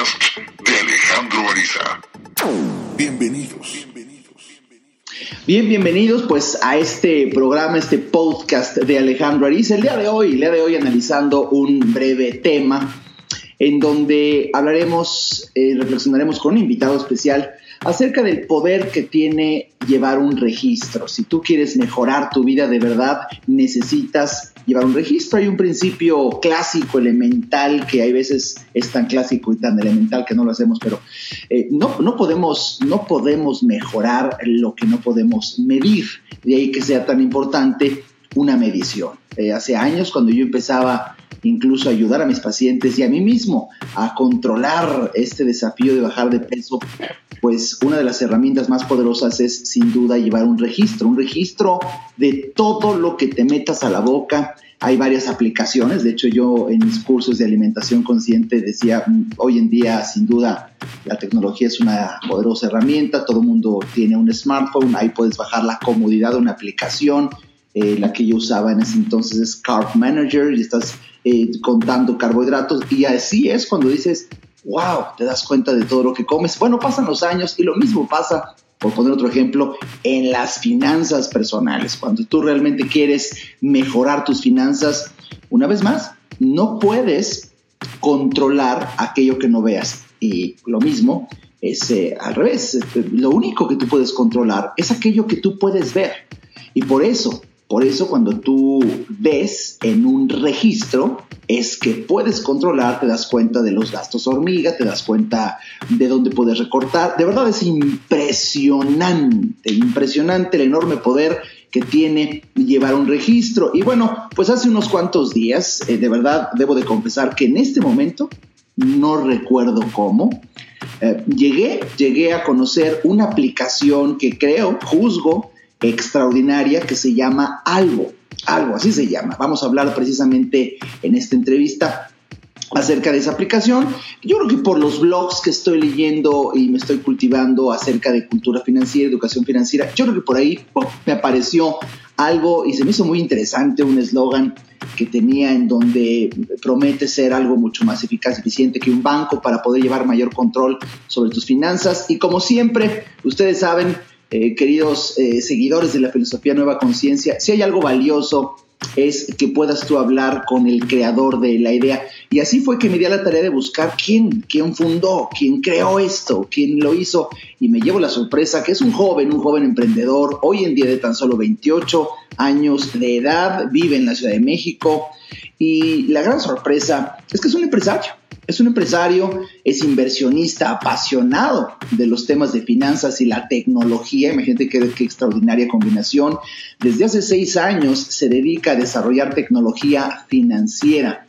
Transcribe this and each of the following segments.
podcast de Alejandro Ariza. Bienvenidos. Bien, bienvenidos pues a este programa, este podcast de Alejandro Ariza. El día de hoy, el día de hoy analizando un breve tema en donde hablaremos, eh, reflexionaremos con un invitado especial acerca del poder que tiene llevar un registro. Si tú quieres mejorar tu vida de verdad, necesitas llevar un registro. Hay un principio clásico, elemental, que hay veces es tan clásico y tan elemental que no lo hacemos, pero eh, no, no, podemos, no podemos mejorar lo que no podemos medir. De ahí que sea tan importante una medición. Eh, hace años, cuando yo empezaba incluso ayudar a mis pacientes y a mí mismo a controlar este desafío de bajar de peso, pues una de las herramientas más poderosas es sin duda llevar un registro, un registro de todo lo que te metas a la boca. Hay varias aplicaciones, de hecho yo en mis cursos de alimentación consciente decía, mm, hoy en día sin duda la tecnología es una poderosa herramienta, todo el mundo tiene un smartphone, ahí puedes bajar la comodidad de una aplicación, eh, la que yo usaba en ese entonces es Carb Manager y estás eh, contando carbohidratos y así es cuando dices, wow, te das cuenta de todo lo que comes. Bueno, pasan los años y lo mismo pasa, por poner otro ejemplo, en las finanzas personales. Cuando tú realmente quieres mejorar tus finanzas, una vez más, no puedes controlar aquello que no veas. Y lo mismo es eh, al revés. Lo único que tú puedes controlar es aquello que tú puedes ver. Y por eso por eso cuando tú ves en un registro es que puedes controlar, te das cuenta de los gastos hormiga, te das cuenta de dónde puedes recortar. De verdad es impresionante, impresionante el enorme poder que tiene llevar un registro. Y bueno, pues hace unos cuantos días, eh, de verdad debo de confesar que en este momento no recuerdo cómo. Eh, llegué, llegué a conocer una aplicación que creo, juzgo, extraordinaria que se llama Algo. Algo, así se llama. Vamos a hablar precisamente en esta entrevista acerca de esa aplicación. Yo creo que por los blogs que estoy leyendo y me estoy cultivando acerca de cultura financiera, educación financiera, yo creo que por ahí me apareció algo y se me hizo muy interesante un eslogan que tenía en donde promete ser algo mucho más eficaz y eficiente que un banco para poder llevar mayor control sobre tus finanzas. Y como siempre, ustedes saben, eh, queridos eh, seguidores de la filosofía Nueva Conciencia, si hay algo valioso es que puedas tú hablar con el creador de la idea. Y así fue que me di a la tarea de buscar quién, quién fundó, quién creó esto, quién lo hizo. Y me llevo la sorpresa que es un joven, un joven emprendedor, hoy en día de tan solo 28 años de edad, vive en la Ciudad de México. Y la gran sorpresa es que es un empresario es un empresario, es inversionista, apasionado de los temas de finanzas y la tecnología. Imagínate qué, qué extraordinaria combinación. Desde hace seis años se dedica a desarrollar tecnología financiera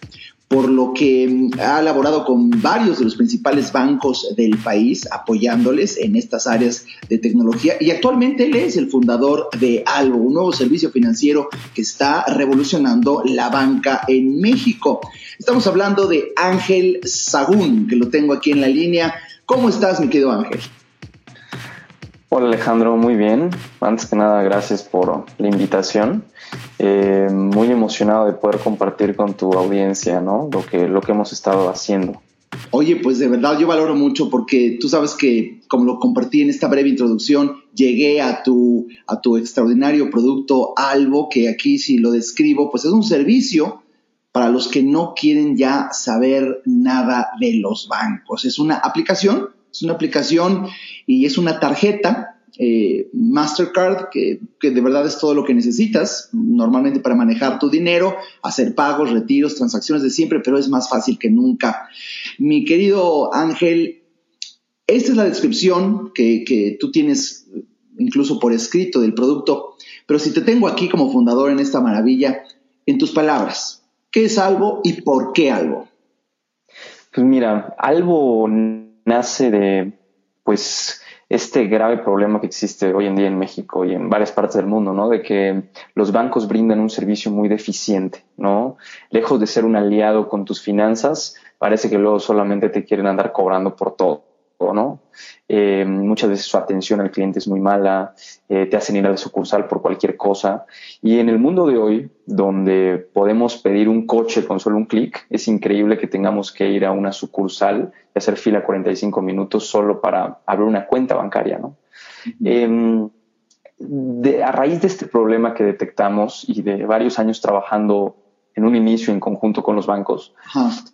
por lo que mm, ha elaborado con varios de los principales bancos del país, apoyándoles en estas áreas de tecnología. Y actualmente él es el fundador de Algo, un nuevo servicio financiero que está revolucionando la banca en México. Estamos hablando de Ángel Sagún, que lo tengo aquí en la línea. ¿Cómo estás, mi querido Ángel? Hola Alejandro, muy bien. Antes que nada, gracias por la invitación. Eh, muy emocionado de poder compartir con tu audiencia, ¿no? Lo que, lo que hemos estado haciendo. Oye, pues de verdad yo valoro mucho porque tú sabes que, como lo compartí en esta breve introducción, llegué a tu, a tu extraordinario producto Albo, que aquí si lo describo, pues es un servicio para los que no quieren ya saber nada de los bancos. Es una aplicación es una aplicación y es una tarjeta eh, Mastercard que, de verdad es todo lo que necesitas normalmente para manejar tu dinero, hacer pagos, retiros, transacciones de siempre, pero es más fácil que nunca. Mi querido Ángel, esta es la descripción que, que tú tienes incluso por escrito del producto, pero si te tengo aquí como fundador en esta maravilla, en tus palabras, ¿qué es algo y por qué algo? Pues mira, algo nace de, pues, este grave problema que existe hoy en día en México y en varias partes del mundo, ¿no? De que los bancos brindan un servicio muy deficiente, ¿no? Lejos de ser un aliado con tus finanzas, parece que luego solamente te quieren andar cobrando por todo, ¿no? Eh, muchas veces su atención al cliente es muy mala, eh, te hacen ir a la sucursal por cualquier cosa. Y en el mundo de hoy, donde podemos pedir un coche con solo un clic, es increíble que tengamos que ir a una sucursal y hacer fila 45 minutos solo para abrir una cuenta bancaria, ¿no? Em, a raíz de este problema que detectamos y de varios años trabajando en un inicio en conjunto con los bancos,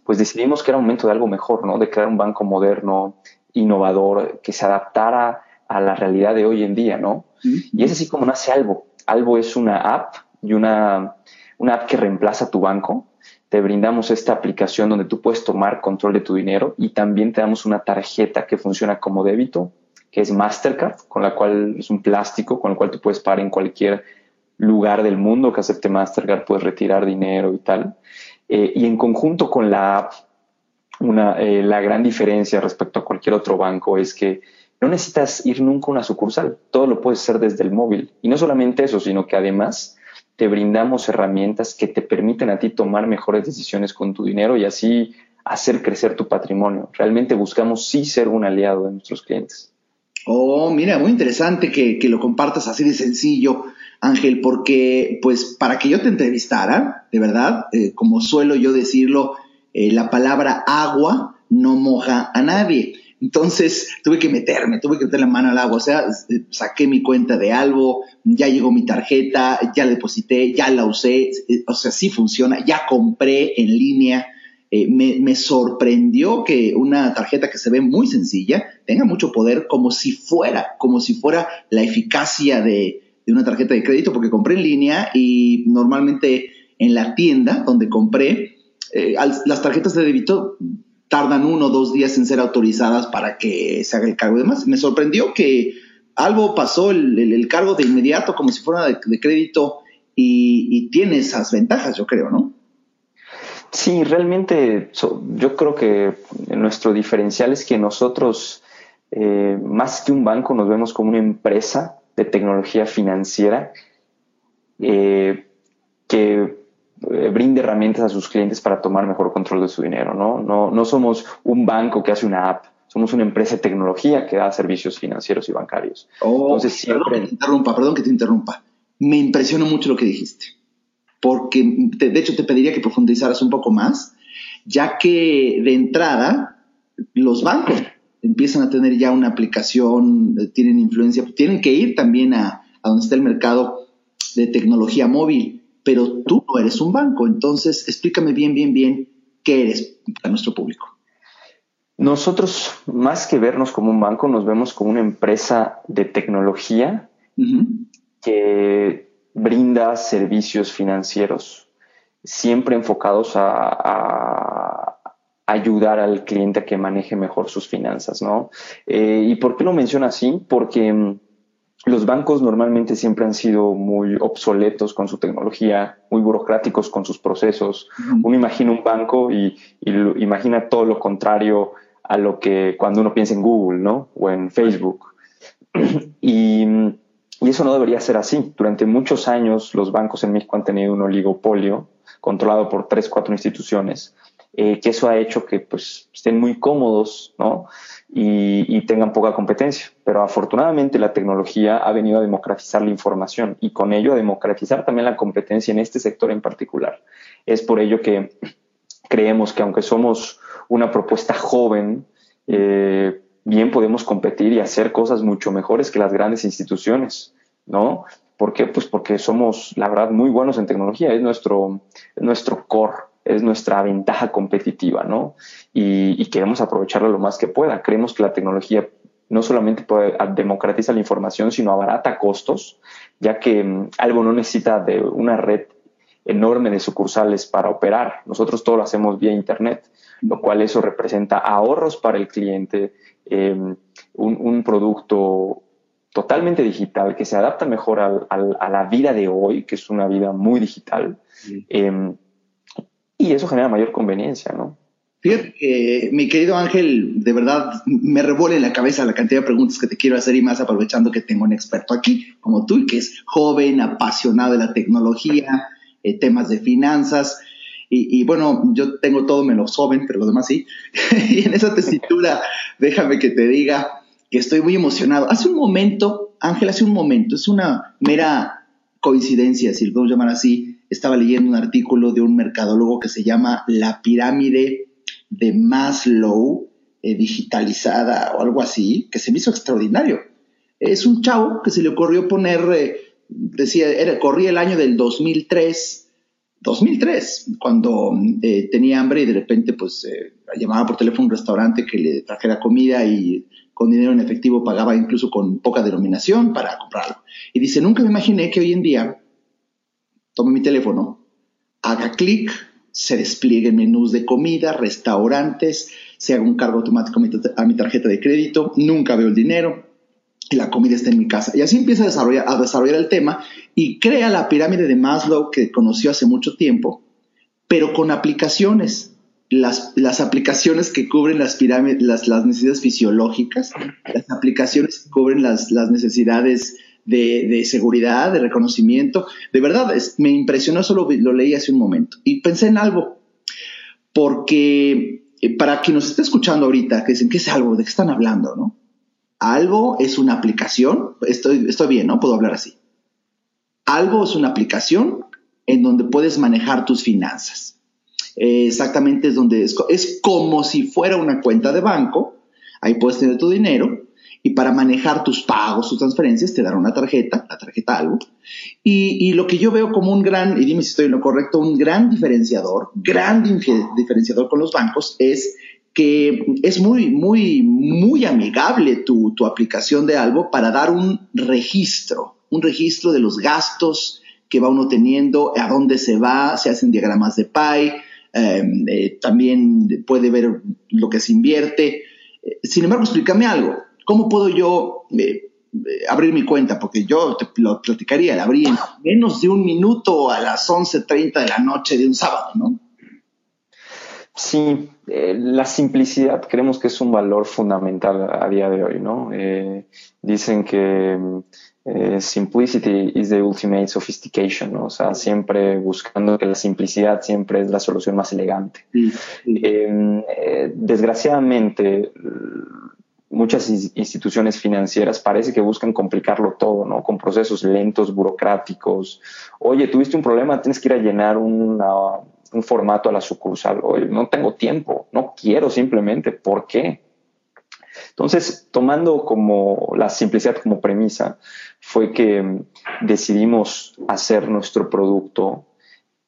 pues decidimos que era momento de algo mejor, ¿no? De crear un banco moderno, innovador, que se adaptara a la realidad de hoy en día, ¿no? Y es así como nace Albo. Albo es una app y una, una app que reemplaza tu banco. Te brindamos esta aplicación donde tú puedes tomar control de tu dinero y también te damos una tarjeta que funciona como débito, que es Mastercard, con la cual es un plástico con el cual tú puedes pagar en cualquier lugar del mundo que acepte Mastercard, puedes retirar dinero y tal. Eh, y en conjunto con la app, una, eh, la gran diferencia respecto a cualquier otro banco es que no necesitas ir nunca a una sucursal, todo lo puedes hacer desde el móvil. Y no solamente eso, sino que además te brindamos herramientas que te permiten a ti tomar mejores decisiones con tu dinero y así hacer crecer tu patrimonio. Realmente buscamos sí ser un aliado de nuestros clientes. Oh, mira, muy interesante que, lo compartas así de sencillo, Ángel, porque pues para que yo te entrevistara, de verdad, eh, como suelo yo decirlo, eh, la palabra agua no moja a nadie. Entonces tuve que meterme, tuve que meter la mano al agua, o sea, eh, saqué mi cuenta de algo, ya llegó mi tarjeta, ya deposité, ya la usé, o sea, sí funciona, ya compré en línea, eh, me, sorprendió que una tarjeta que se ve muy sencilla tenga mucho poder como si fuera, como si fuera la eficacia de, una tarjeta de crédito, porque compré en línea y normalmente en la tienda donde compré, eh, las tarjetas de débito tardan uno o dos días en ser autorizadas para que se haga el cargo y demás. Me sorprendió que algo pasó el, cargo de inmediato como si fuera de, crédito y, y tiene esas ventajas, yo creo, ¿no? Sí, realmente yo creo que nuestro diferencial es que nosotros, eh, más que un banco, nos vemos como una empresa de tecnología financiera eh, que eh, brinde herramientas a sus clientes para tomar mejor control de su dinero. ¿no? No, no somos un banco que hace una app, somos una empresa de tecnología que da servicios financieros y bancarios. Oh, Entonces, siempre... Perdón que te interrumpa, perdón que te interrumpa. Me impresionó mucho lo que dijiste porque de hecho te pediría que profundizaras un poco más, ya que de entrada los bancos empiezan a tener ya una aplicación, eh, tienen influencia, tienen que ir también a, donde está el mercado de tecnología móvil, pero tú no eres un banco, entonces explícame bien, bien, bien qué eres para nuestro público. Nosotros, más que vernos como un banco, nos vemos como una empresa de tecnología que brinda servicios financieros, siempre enfocados a, ayudar al cliente a que maneje mejor sus finanzas, ¿no? Eh, ¿Y por qué lo menciona así? Porque mm, los bancos normalmente siempre han sido muy obsoletos con su tecnología, muy burocráticos con sus procesos. Uno imagina un banco y, imagina todo lo contrario a lo que cuando uno piensa en Google, ¿no? O en Facebook. y y eso no debería ser así. Durante muchos años los bancos en México han tenido un oligopolio controlado por tres, cuatro instituciones, eh, que eso ha hecho que pues, estén muy cómodos ¿no? y, tengan poca competencia. Pero afortunadamente la tecnología ha venido a democratizar la información y con ello a democratizar también la competencia en este sector en particular. Es por ello que creemos que aunque somos una propuesta joven, eh, bien podemos competir y hacer cosas mucho mejores que las grandes instituciones, ¿no? ¿Por qué? Pues porque somos, la verdad, muy buenos en tecnología, es nuestro, nuestro core, es nuestra ventaja competitiva, ¿no? Y, queremos aprovecharla lo más que pueda. Creemos que la tecnología no solamente puede democratizar la información, sino abarata costos, ya que mm, algo no necesita de una red enorme de sucursales para operar. Nosotros todo lo hacemos vía Internet, lo cual eso representa ahorros para el cliente, Em, un, producto totalmente digital que se adapta mejor a la vida de hoy, que es una vida muy digital. Em, y eso genera mayor conveniencia, ¿no? Fíjate mi querido Ángel, de verdad me revuela en la cabeza la cantidad de preguntas que te quiero hacer y más aprovechando que tengo un experto aquí como tú, que es joven, apasionado de la tecnología, eh, temas de finanzas. Y, bueno, yo tengo todo menos joven, pero lo demás sí. y en esa tesitura déjame que te diga que estoy muy emocionado. Hace un momento, Ángel, hace un momento, es una mera coincidencia, si lo podemos llamar así, estaba leyendo un artículo de un mercadólogo que se llama La pirámide de Maslow eh, digitalizada o algo así, que se me hizo extraordinario. Es un chavo que se le ocurrió poner, eh, decía, era, corría el año del 2003, 2003, cuando eh, tenía hambre y de repente pues llamaba por teléfono a un restaurante que le trajera comida y con dinero en efectivo pagaba incluso con poca denominación para comprarlo. Y dice, nunca me imaginé que hoy en día tome mi teléfono, haga clic, se desplieguen menús de comida, restaurantes, se haga un cargo automático a mi tarjeta de crédito, nunca veo el dinero y la comida está en mi casa. Y así empieza a desarrollar, a desarrollar el tema y crea la pirámide de Maslow que conoció hace mucho tiempo, pero con aplicaciones. Las, las aplicaciones que cubren las, pirámides, las, las necesidades fisiológicas, las aplicaciones que cubren las, las necesidades de, seguridad, de reconocimiento. De verdad, me impresionó, solo lo leí hace un momento. Y pensé en algo, porque eh, para quien nos esté escuchando ahorita, que dicen, ¿qué es algo? ¿De qué están hablando? ¿no? Algo es una aplicación, estoy, estoy bien, ¿no? Puedo hablar así. Algo es una aplicación en donde puedes manejar tus finanzas. Eh, exactamente es donde es, es como si fuera una cuenta de banco, ahí puedes tener tu dinero, y para manejar tus pagos, tus transferencias, te dará una tarjeta, la tarjeta algo. Y, lo que yo veo como un gran, y dime si estoy en lo correcto, un gran diferenciador, gran diferenciador con los bancos es que es muy, muy, muy amigable tu, aplicación de algo para dar un registro, un registro de los gastos que va uno teniendo, a dónde se va, se hacen diagramas de PI, em, eh, también puede ver lo que se invierte. Eh, sin embargo, explícame algo. ¿Cómo puedo yo eh, eh, abrir mi cuenta? Porque yo te lo platicaría, la abrí en menos de un minuto a las 11.30 de la noche de un sábado, ¿no? Sí, eh, la simplicidad creemos que es un valor fundamental a día de hoy, ¿no? dicen que simplicity is the ultimate sophistication, ¿no? O sea, siempre buscando que la simplicidad siempre es la solución más elegante. desgraciadamente, muchas instituciones financieras parece que buscan complicarlo todo, ¿no? Con procesos lentos, burocráticos. Oye, tuviste un problema, tienes que ir a llenar un formato a la sucursal. Oye, no tengo tiempo, no quiero simplemente. ¿Por qué? Entonces, tomando como la simplicidad como premisa, fue que decidimos hacer nuestro producto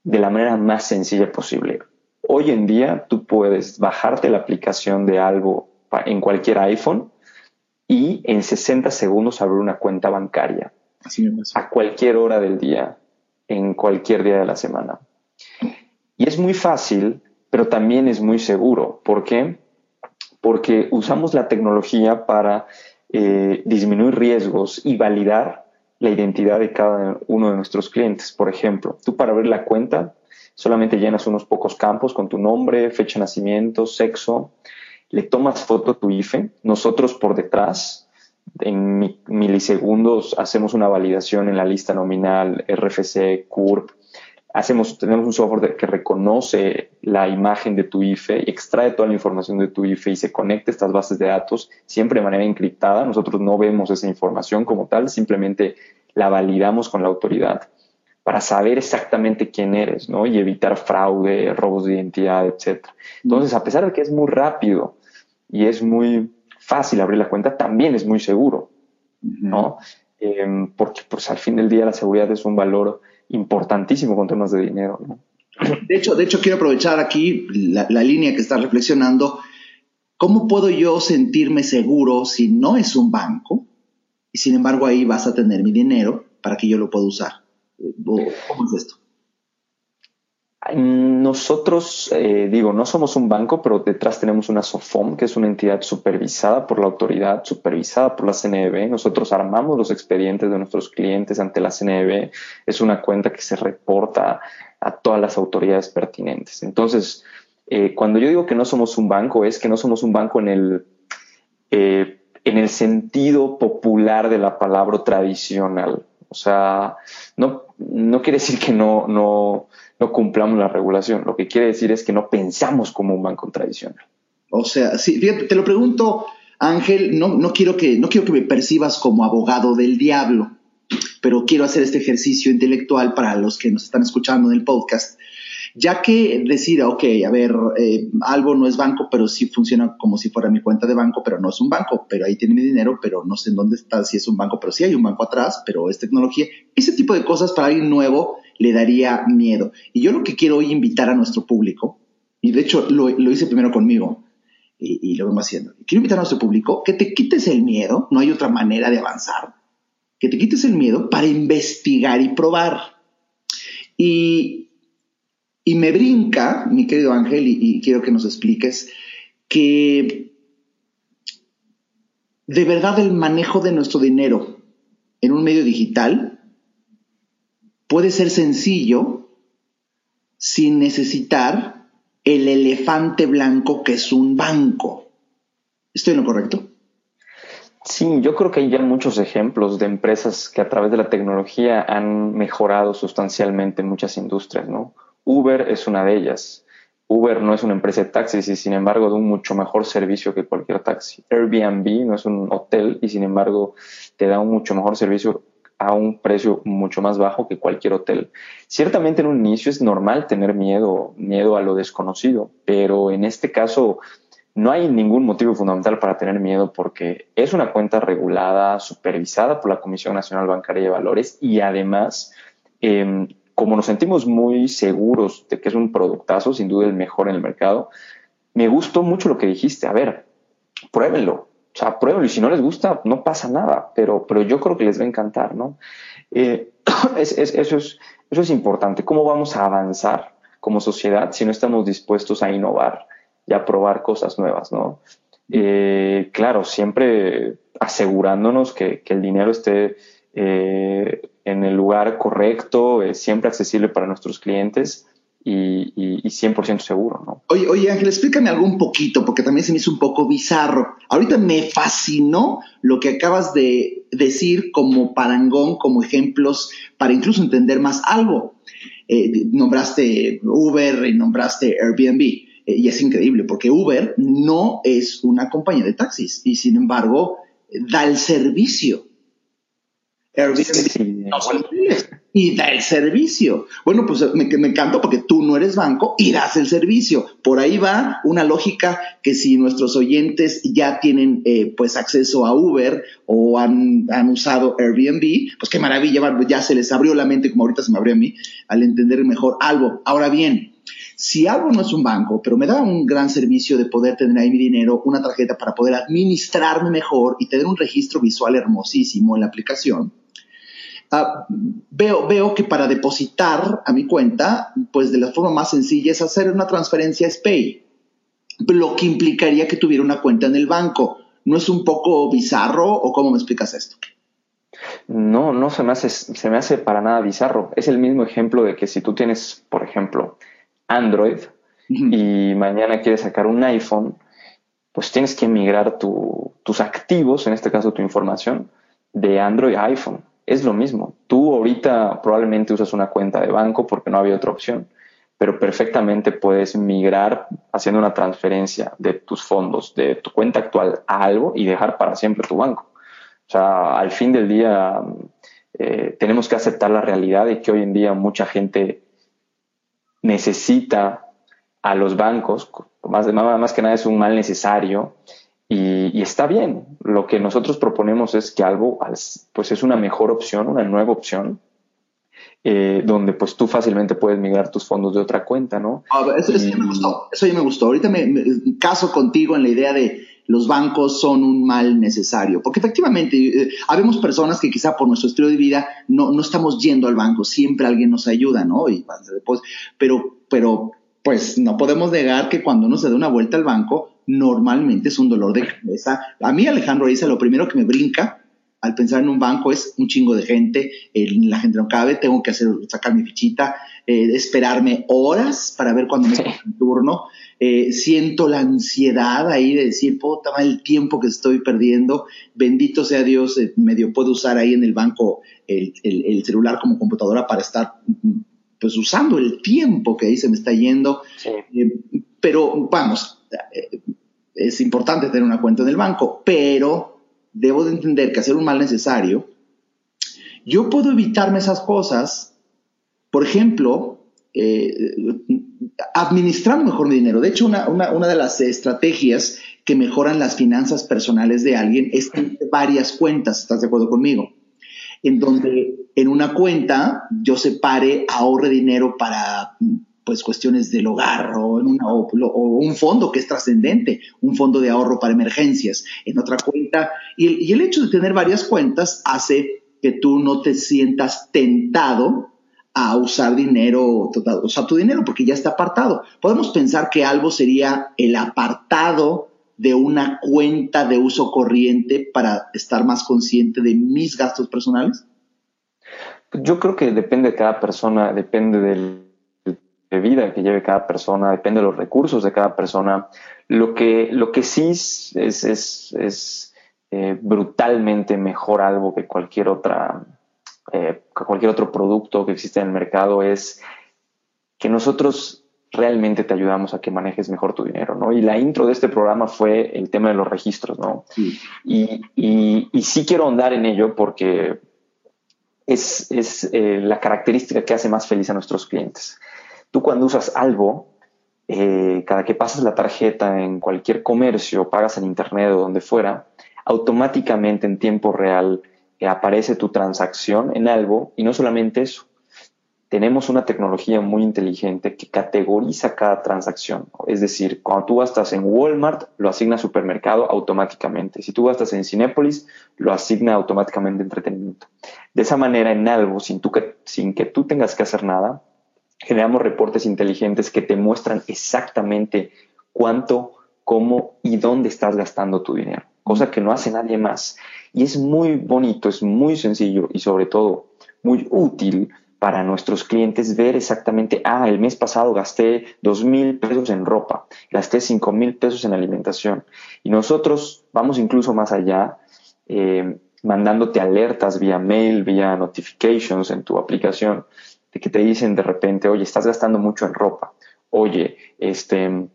de la manera más sencilla posible. Hoy en día tú puedes bajarte la aplicación de algo en cualquier iPhone y en 60 segundos abrir una cuenta bancaria. A cualquier hora del día, en cualquier día de la semana. Y es muy fácil, pero también es muy seguro. ¿Por qué? Porque usamos la tecnología para eh, disminuir riesgos y validar la identidad de cada uno de nuestros clientes. Por ejemplo, tú para abrir la cuenta solamente llenas unos pocos campos con tu nombre, fecha de nacimiento, sexo, le tomas foto a tu IFE, nosotros por detrás, en milisegundos, hacemos una validación en la lista nominal, RFC, CURP, hacemos, tenemos un software que reconoce la imagen de tu IFE extrae toda la información de tu IFE y se conecta a estas bases de datos siempre de manera encriptada. Nosotros no vemos esa información como tal, simplemente la validamos con la autoridad para saber exactamente quién eres, ¿no? Y evitar fraude, robos de identidad, etc. Entonces, a pesar de que es muy rápido y es muy fácil abrir la cuenta, también es muy seguro, ¿no? Em, porque pues al fin del día la seguridad es un valor importantísimo con temas de dinero, ¿no? De hecho, de hecho quiero aprovechar aquí la, línea que estás reflexionando. ¿Cómo puedo yo sentirme seguro si no es un banco y sin embargo ahí vas a tener mi dinero para que yo lo pueda usar? ¿Cómo es esto? Nosotros, eh, digo, no somos un banco, pero detrás tenemos una SOFOM, que es una entidad supervisada por la autoridad, supervisada por la CNB. Nosotros armamos los expedientes de nuestros clientes ante la CNB. Es una cuenta que se reporta a todas las autoridades pertinentes. Entonces, eh, cuando yo digo que no somos un banco, es que no somos un banco en el, eh, en el sentido popular de la palabra tradicional. O sea, no, no quiere decir que no, no, no cumplamos la regulación. Lo que quiere decir es que no pensamos como un banco tradicional. O sea, sí, fíjate, te lo pregunto Ángel, no, no, quiero que, no quiero que me percibas como abogado del diablo, pero quiero hacer este ejercicio intelectual para los que nos están escuchando en el podcast ya que decir, ok, a ver, eh, algo no es banco, pero sí funciona como si fuera mi cuenta de banco, pero no es un banco, pero ahí tiene mi dinero, pero no sé en dónde está, si es un banco, pero sí hay un banco atrás, pero es tecnología. Ese tipo de cosas para alguien nuevo le daría miedo. Y yo lo que quiero hoy invitar a nuestro público, y de hecho lo, hice primero conmigo, y, lo vengo haciendo. Quiero invitar a nuestro público que te quites el miedo, no hay otra manera de avanzar, que te quites el miedo para investigar y probar. Y y me brinca, mi querido Ángel, y, quiero que nos expliques, que de verdad el manejo de nuestro dinero en un medio digital puede ser sencillo sin necesitar el elefante blanco que es un banco. ¿Estoy en lo correcto? Sí, yo creo que hay ya muchos ejemplos de empresas que a través de la tecnología han mejorado sustancialmente muchas industrias, ¿no? Uber es una de ellas. Uber no es una empresa de taxis y sin embargo da un mucho mejor servicio que cualquier taxi. Airbnb no es un hotel y sin embargo te da un mucho mejor servicio a un precio mucho más bajo que cualquier hotel. Ciertamente en un inicio es normal tener miedo, miedo a lo desconocido, pero en este caso no hay ningún motivo fundamental para tener miedo porque es una cuenta regulada, supervisada por la Comisión Nacional Bancaria de Valores y además em, como nos sentimos muy seguros de que es un productazo, sin duda el mejor en el mercado, me gustó mucho lo que dijiste. A ver, pruébenlo. O sea, pruébenlo y si no les gusta, no pasa nada, pero, pero yo creo que les va a encantar, ¿no? Eh, eso, es, eso es importante. ¿Cómo vamos a avanzar como sociedad si no estamos dispuestos a innovar y a probar cosas nuevas, ¿no? Eh, claro, siempre asegurándonos que, el dinero esté eh, en el lugar correcto, siempre accesible para nuestros clientes y, y, 100% seguro. ¿no? Oye, oye, Ángel, explícame algo un poquito, porque también se me hizo un poco bizarro. Ahorita me fascinó lo que acabas de decir como parangón, como ejemplos, para incluso entender más algo. Eh, nombraste Uber y nombraste Airbnb. Eh, y es increíble porque Uber no es una compañía de taxis y sin embargo da el servicio y da el servicio. Bueno, pues me, me encanta porque tú no eres banco y das el servicio. Por ahí va una lógica que si nuestros oyentes ya tienen eh, pues acceso a Uber o han, han, usado Airbnb, pues qué maravilla, ya se les abrió la mente como ahorita se me abrió a mí al entender mejor algo. Ahora bien, si algo no es un banco, pero me da un gran servicio de poder tener ahí mi dinero, una tarjeta para poder administrarme mejor y tener un registro visual hermosísimo en la aplicación, Ah, veo, veo que para depositar a mi cuenta, pues de la forma más sencilla es hacer una transferencia SPAY, lo que implicaría que tuviera una cuenta en el banco. ¿No es un poco bizarro o cómo me explicas esto? No, no se me hace, se me hace para nada bizarro. Es el mismo ejemplo de que si tú tienes, por ejemplo, Android y mañana quieres sacar un iPhone, pues tienes que migrar tus activos, en este caso tu información, de Android a iPhone es lo mismo. Tú ahorita probablemente usas una cuenta de banco porque no había otra opción, pero perfectamente puedes migrar haciendo una transferencia de tus fondos, de tu cuenta actual a algo y dejar para siempre tu banco. O sea, al fin del día eh, tenemos que aceptar la realidad de que hoy en día mucha gente necesita a los bancos, más, más que nada es un mal necesario y, está bien. Lo que nosotros proponemos es que algo pues es una mejor opción, una nueva opción, eh, donde pues tú fácilmente puedes migrar tus fondos de otra cuenta, ¿no? eso, ya me gustó, eso ya me gustó. Ahorita me, caso contigo en la idea de los bancos son un mal necesario, porque efectivamente eh, habemos personas que quizá por nuestro estilo de vida no, no estamos yendo al banco, siempre alguien nos ayuda, ¿no? Y, pues, pero, pero pues no podemos negar que cuando uno se da una vuelta al banco, normalmente es un dolor de cabeza. A mí, Alejandro dice, lo primero que me brinca al pensar en un banco es un chingo de gente, la gente no cabe, tengo que hacer, sacar mi fichita, eh, esperarme horas para ver cuándo me toca el turno. Eh, siento la ansiedad ahí de decir, puta, el tiempo que estoy perdiendo, bendito sea Dios, eh, medio puedo usar ahí en el banco el, el, celular como computadora para estar pues usando el tiempo que ahí se me está yendo. pero vamos, es importante tener una cuenta en el banco, pero debo de entender que hacer un mal necesario, yo puedo evitarme esas cosas, por ejemplo, eh, administrando mejor mi dinero. De hecho, una, una, de las estrategias que mejoran las finanzas personales de alguien es tener varias cuentas, ¿estás de acuerdo conmigo? En donde en una cuenta yo separe, ahorre dinero para pues cuestiones del hogar o, en una, o, un fondo que es trascendente, un fondo de ahorro para emergencias en otra cuenta. Y el hecho de tener varias cuentas hace que tú no te sientas tentado a usar dinero, o sea, tu dinero, porque ya está apartado. Podemos pensar que algo sería el apartado de una cuenta de uso corriente para estar más consciente de mis gastos personales? Yo creo que depende de cada persona, depende del, de vida que lleve cada persona, depende de los recursos de cada persona. Lo que, lo que sí es, es, es, eh, brutalmente mejor algo que cualquier otra eh, cualquier otro producto que existe en el mercado es que nosotros realmente te ayudamos a que manejes mejor tu dinero, ¿no? Y la intro de este programa fue el tema de los registros, ¿no? Y, y, sí quiero ahondar en ello porque es, es eh, la característica que hace más feliz a nuestros clientes. Tú cuando usas algo, eh, cada que pasas la tarjeta en cualquier comercio, pagas en internet o donde fuera, automáticamente en tiempo real que aparece tu transacción en algo y no solamente eso. Tenemos una tecnología muy inteligente que categoriza cada transacción. Es decir, cuando tú gastas en Walmart, lo asigna a supermercado automáticamente. Si tú gastas en Cinépolis, lo asigna automáticamente a entretenimiento. De esa manera, en algo, sin, que, sin que tú tengas que hacer nada, generamos reportes inteligentes que te muestran exactamente cuánto, cómo y dónde estás gastando tu dinero, cosa que no hace nadie más. Y es muy bonito, es muy sencillo y sobre todo muy útil para nuestros clientes ver exactamente, ah, el mes pasado gasté dos mil pesos en ropa, gasté cinco mil pesos en alimentación. Y nosotros vamos incluso más allá, eh, mandándote alertas vía mail, vía notifications en tu aplicación, de que te dicen de repente, oye, estás gastando mucho en ropa, oye, este,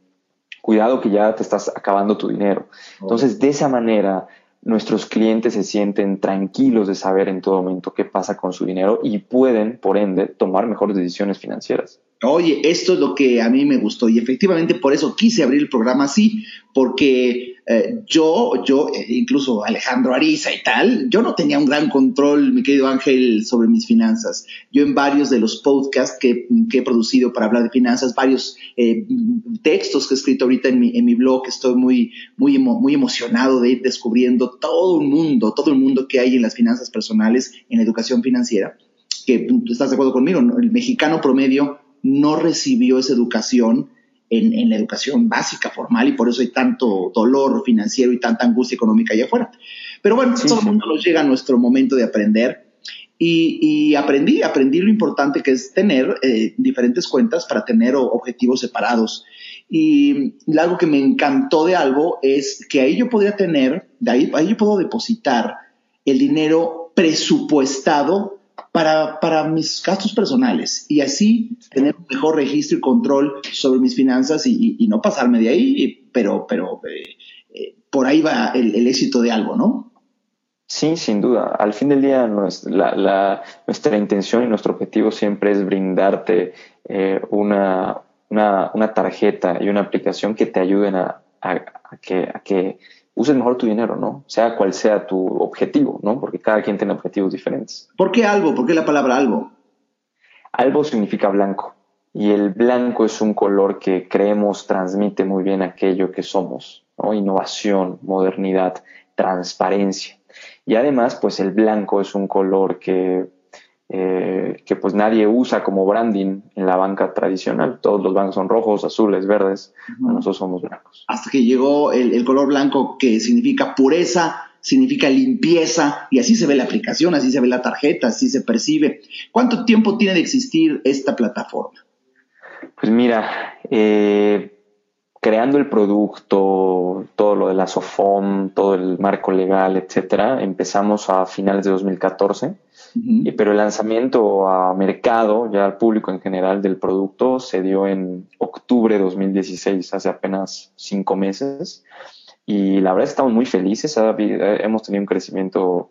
cuidado que ya te estás acabando tu dinero. Entonces, de esa manera, nuestros clientes se sienten tranquilos de saber en todo momento qué pasa con su dinero y pueden, por ende, tomar mejores decisiones financieras. Oye, esto es lo que a mí me gustó y efectivamente por eso quise abrir el programa así, porque eh, yo, yo, eh, incluso Alejandro Ariza y tal, yo no tenía un gran control, mi querido Ángel, sobre mis finanzas. Yo en varios de los podcasts que, he producido para hablar de finanzas, varios eh, textos que he escrito ahorita en mi, en mi blog, estoy muy, muy, muy emocionado de ir descubriendo todo un mundo, todo el mundo que hay en las finanzas personales, en la educación financiera, que estás de acuerdo conmigo, el mexicano promedio no recibió esa educación en, la educación básica, formal, y por eso hay tanto dolor financiero y tanta angustia económica allá afuera. Pero bueno, todo el mundo nos llega a nuestro momento de aprender. Y, aprendí, aprendí lo importante que es tener eh, diferentes cuentas para tener objetivos separados. Y algo que me encantó de algo es que ahí yo podría tener, de ahí, ahí yo puedo depositar el dinero presupuestado para, para, mis gastos personales y así tener un mejor registro y control sobre mis finanzas y, y, no pasarme de ahí, pero, pero eh, eh, por ahí va el, éxito de algo, ¿no? Sí, sin duda. Al fin del día, nuestra, intención y nuestro objetivo siempre es brindarte eh, una, una, tarjeta y una aplicación que te ayuden a, a que uses mejor tu dinero, ¿no? Sea cual sea tu objetivo, ¿no? Porque cada quien tiene objetivos diferentes. ¿Por qué algo? ¿Por qué la palabra algo? Algo significa blanco y el blanco es un color que creemos transmite muy bien aquello que somos, ¿no? Innovación, modernidad, transparencia. Y además, pues el blanco es un color que eh, que pues nadie usa como branding en la banca tradicional. Todos los bancos son rojos, azules, verdes, nosotros somos blancos. Hasta que llegó el, color blanco que significa pureza, significa limpieza, y así se ve la aplicación, así se ve la tarjeta, así se percibe. ¿Cuánto tiempo tiene de existir esta plataforma? Pues mira, eh, creando el producto, todo lo de la SOFOM, todo el marco legal, etcétera, empezamos a finales de 2014 pero el lanzamiento a mercado, ya al público en general del producto, se dio en octubre de 2016, hace apenas cinco meses. Y la verdad estamos muy felices, hemos tenido un crecimiento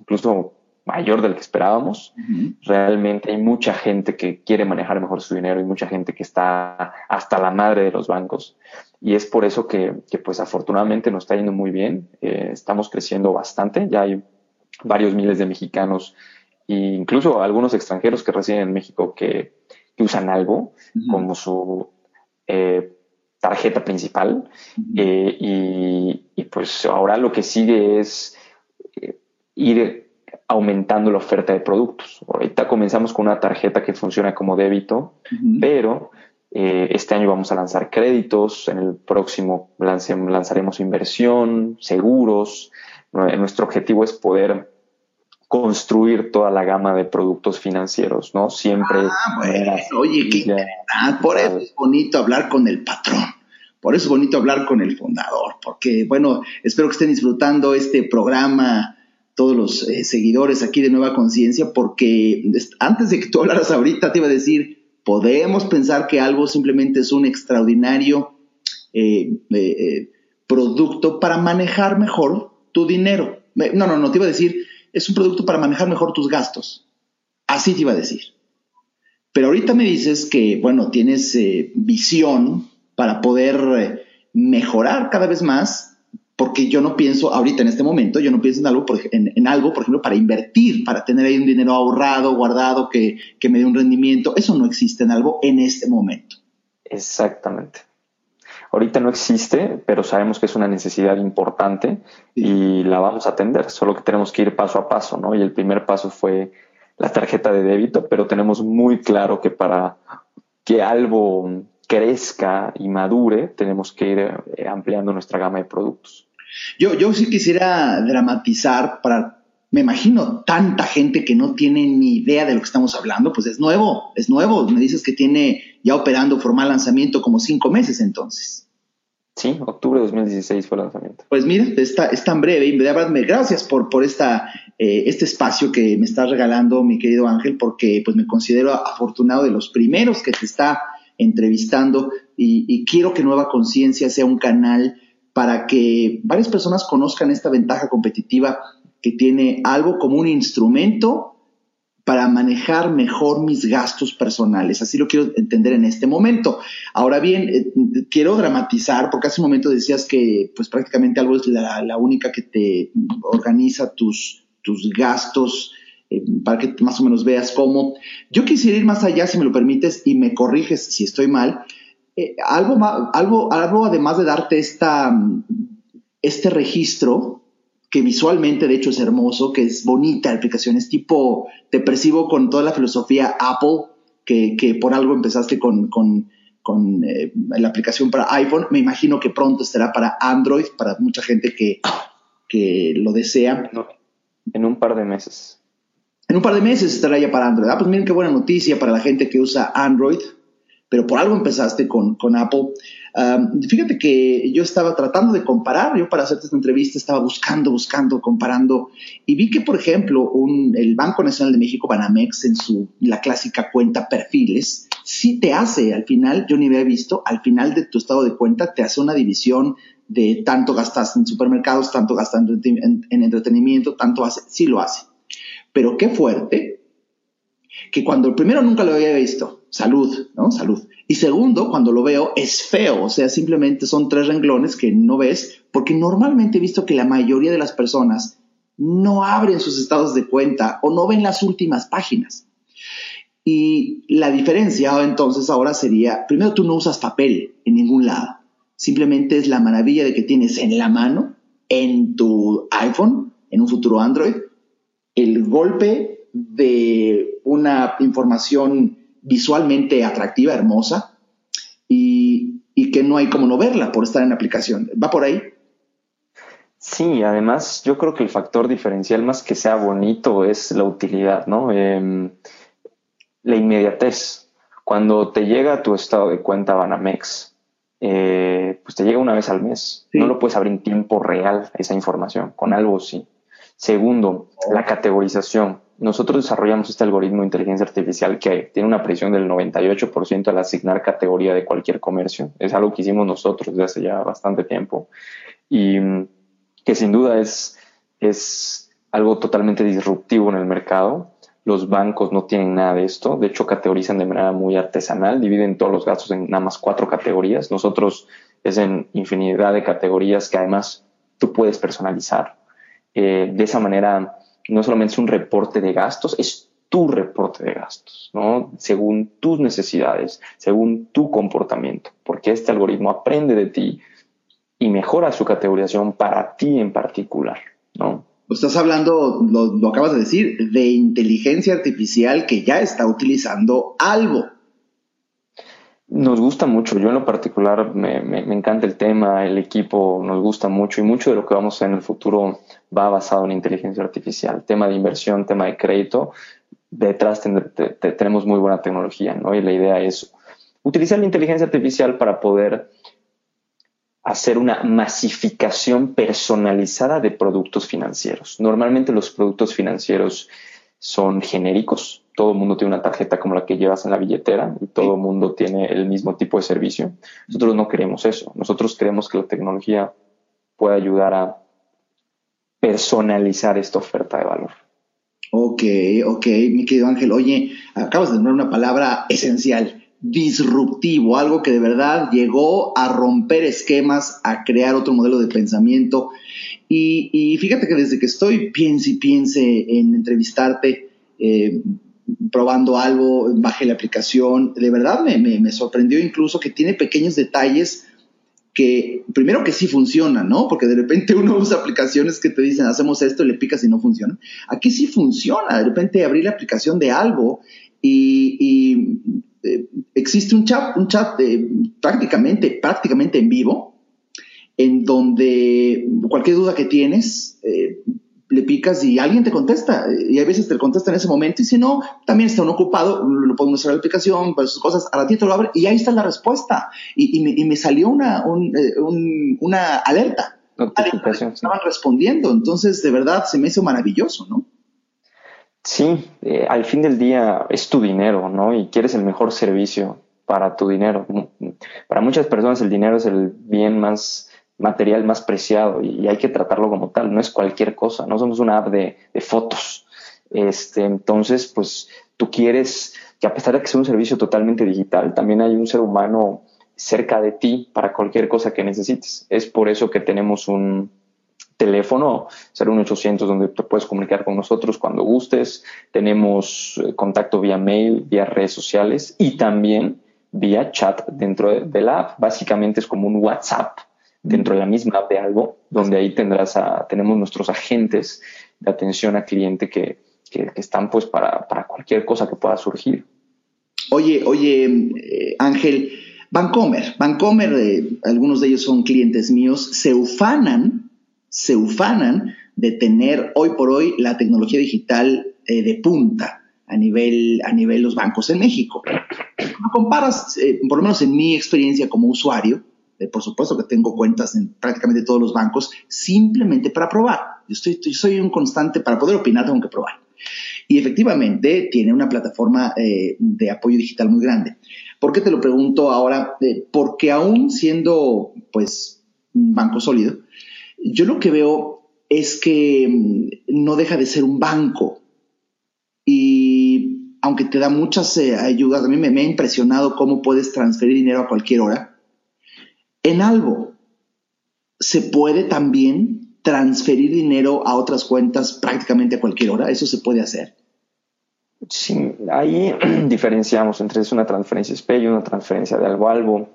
incluso mayor del que esperábamos. Realmente hay mucha gente que quiere manejar mejor su dinero y mucha gente que está hasta la madre de los bancos. Y es por eso que, pues afortunadamente nos está yendo muy bien. Eh, estamos creciendo bastante. Ya hay varios miles de mexicanos e incluso algunos extranjeros que residen en México que, usan algo como su eh, tarjeta principal. Eh, y, y, pues ahora lo que sigue es ir aumentando la oferta de productos. Ahorita comenzamos con una tarjeta que funciona como débito, pero eh, este año vamos a lanzar créditos, en el próximo lanzaremos inversión, seguros. Nuestro objetivo es poder construir toda la gama de productos financieros, ¿no? Siempre. Ah, oye, qué Por eso es bonito hablar con el patrón. Por eso es bonito hablar con el fundador, porque, bueno, espero que estén disfrutando este programa todos los eh, seguidores aquí de Nueva Conciencia, porque antes de que tú hablaras ahorita te iba a decir, podemos pensar que algo simplemente es un extraordinario eh, eh, producto para manejar mejor tu dinero. No, no, no, te iba a decir, es un producto para manejar mejor tus gastos. Así te iba a decir. Pero ahorita me dices que, bueno, tienes visión para poder mejorar cada vez más porque yo no pienso ahorita en este momento, yo no pienso en algo, por, en, algo, por ejemplo, para invertir, para tener ahí un dinero ahorrado, guardado, que, me dé un rendimiento. Eso no existe en algo en este momento. Exactamente. Ahorita no existe, pero sabemos que es una necesidad importante y la vamos a atender, solo que tenemos que ir paso a paso, ¿no? Y el primer paso fue la tarjeta de débito, pero tenemos muy claro que para que algo crezca y madure, tenemos que ir eh, ampliando nuestra gama de productos. Yo, yo sí quisiera dramatizar para, me imagino, tanta gente que no tiene ni idea de lo que estamos hablando, pues es nuevo, es nuevo. Me dices que tiene ya operando formal lanzamiento como cinco meses entonces. Sí, octubre de 2016 fue el lanzamiento. Pues mira, está, es tan breve. Y gracias por, por esta, eh, este espacio que me estás regalando, mi querido Ángel, porque pues me considero afortunado de los primeros que te está entrevistando y, y quiero que Nueva Conciencia sea un canal para que varias personas conozcan esta ventaja competitiva que tiene algo como un instrumento para manejar mejor mis gastos personales. Así lo quiero entender en este momento. Ahora bien, eh, quiero dramatizar, porque hace un momento decías que pues prácticamente algo es la, única que te organiza tus, tus gastos eh, para que más o menos veas cómo. Yo quisiera ir más allá, si me lo permites, y me corriges si estoy mal. Eh, algo, algo, algo además de darte esta, este registro, que visualmente de hecho es hermoso, que es bonita la aplicación, es tipo, te percibo con toda la filosofía Apple, que, que por algo empezaste con, con, con eh, la aplicación para iPhone, me imagino que pronto estará para Android, para mucha gente que, que lo desea. en un par de meses. En un par de meses estará ya para Android. Ah, pues miren qué buena noticia para la gente que usa Android pero por algo empezaste con, Apple. fíjate que yo estaba tratando de comparar, yo para hacerte esta entrevista estaba buscando, buscando, comparando, y vi que, por ejemplo, el Banco Nacional de México, Banamex, en su, la clásica cuenta perfiles, sí te hace al final, yo ni había visto, al final de tu estado de cuenta te hace una división de tanto gastas en supermercados, tanto gastas en, en entretenimiento, tanto hace, sí lo hace. Pero qué fuerte que cuando primero nunca lo había visto, salud, ¿no? Salud. Y segundo, cuando lo veo, es feo, o sea, simplemente son tres renglones que no ves, porque normalmente he visto que la mayoría de las personas no abren sus estados de cuenta o no ven las últimas páginas. Y la diferencia entonces ahora sería, primero tú no usas papel en ningún lado, simplemente es la maravilla de que tienes en la mano, en tu iPhone, en un futuro Android, el golpe de una información visualmente atractiva, hermosa, y, y, que no hay como no verla por estar en la aplicación. ¿Va por ahí? Sí, además yo creo que el factor diferencial más que sea bonito es la utilidad, ¿no? Em, la inmediatez. Cuando te llega tu estado de cuenta Banamex, eh, pues te llega una vez al mes. No lo puedes abrir en tiempo real esa información, con algo sí. Segundo, la categorización nosotros desarrollamos este algoritmo de inteligencia artificial que tiene una presión del 98% al asignar categoría de cualquier comercio. Es algo que hicimos nosotros desde hace ya bastante tiempo y mm, que sin duda es, es algo totalmente disruptivo en el mercado. Los bancos no tienen nada de esto. De hecho, categorizan de manera muy artesanal, dividen todos los gastos en nada más cuatro categorías. Nosotros es en infinidad de categorías que además tú puedes personalizar. Eh, de esa manera, no solamente es un reporte de gastos, es tu reporte de gastos, ¿no? Según tus necesidades, según tu comportamiento, porque este algoritmo aprende de ti y mejora su categorización para ti en particular, ¿no? Estás hablando, lo, lo acabas de decir, de inteligencia artificial que ya está utilizando algo. Nos gusta mucho, yo en lo particular me, encanta el tema, el equipo nos gusta mucho y mucho de lo que vamos a hacer en el futuro va basado en inteligencia artificial, tema de inversión, tema de crédito, detrás tenemos muy buena tecnología, ¿no? Y la idea es utilizar la inteligencia artificial para poder hacer una masificación personalizada de productos financieros. Normalmente los productos financieros son genéricos, todo el mundo tiene una tarjeta como la que llevas en la billetera y todo el mundo tiene el mismo tipo de servicio. Nosotros no queremos eso. Nosotros queremos que la tecnología pueda ayudar a personalizar esta oferta de valor. Ok, ok, mi querido Ángel. Oye, acabas de nombrar una palabra esencial, disruptivo, algo que de verdad llegó a romper esquemas, a crear otro modelo de pensamiento. Y, y fíjate que desde que estoy piense y piense en entrevistarte, eh, probando algo, bajé la aplicación. De verdad me, sorprendió incluso que tiene pequeños detalles que, primero que sí funcionan, ¿no? Porque de repente uno usa aplicaciones que te dicen, hacemos esto y le picas y no funciona. Aquí sí funciona. De repente abrí la aplicación de algo y, eh, existe un chat, un chat eh, prácticamente, prácticamente en vivo, en donde cualquier duda que tienes, eh, le picas y alguien te contesta. Y a veces te contesta en ese momento y si no, también está uno ocupado, lo podemos hacer la aplicación, para sus cosas, a ratito lo abre y ahí está la respuesta. Y, me, salió una, eh, una alerta. Notificación. Estaban respondiendo. Entonces, de verdad, se me hizo maravilloso, ¿no? Sí, eh, al fin del día es tu dinero, ¿no? Y quieres el mejor servicio para tu dinero. Para muchas personas el dinero es el bien más material más preciado y, hay que tratarlo como tal, no es cualquier cosa, no somos una app de, fotos. Este, entonces, pues tú quieres que a pesar de que sea un servicio totalmente digital, también hay un ser humano cerca de ti para cualquier cosa que necesites. Es por eso que tenemos un teléfono 01800 donde te puedes comunicar con nosotros cuando gustes. Tenemos eh, contacto vía mail, vía redes sociales y también vía chat dentro de la app. Básicamente es como un WhatsApp dentro de la misma app de algo, donde ahí tendrás a, tenemos nuestros agentes de atención al cliente que, están pues para, cualquier cosa que pueda surgir. Oye, oye, eh, Ángel, Vancomer, Vancomer, eh, algunos de ellos son clientes míos, se ufanan, se ufanan de tener hoy por hoy la tecnología digital eh, de punta a nivel, a nivel los bancos en México. Comparas, por lo menos en mi experiencia como usuario, eh, por supuesto que tengo cuentas en prácticamente todos los bancos, simplemente para probar. Yo, soy un constante, para poder opinar tengo que probar. Y efectivamente tiene una plataforma eh, de apoyo digital muy grande. ¿Por qué te lo pregunto ahora? Eh, porque aún siendo pues un banco sólido, yo lo que veo es que mm, no deja de ser un banco. Y aunque te da muchas ayudas, a mí me, me ha impresionado cómo puedes transferir dinero a cualquier hora en algo. Se puede también transferir dinero a otras cuentas prácticamente a cualquier hora. Eso se puede hacer. Sí, ahí diferenciamos entre una transferencia SPAY y una transferencia de algo a algo.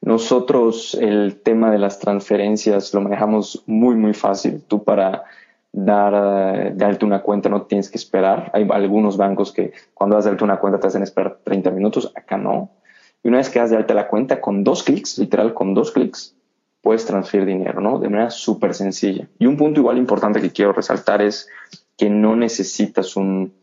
Nosotros el tema de las transferencias lo manejamos muy, muy fácil. Tú para dar de alta una cuenta no tienes que esperar. Hay algunos bancos que cuando das de alta una cuenta te hacen esperar 30 minutos. Acá no. Y una vez que das de alta la cuenta, con dos clics, literal con dos clics, puedes transferir dinero, ¿no? De manera súper sencilla. Y un punto igual importante que quiero resaltar es que no necesitas un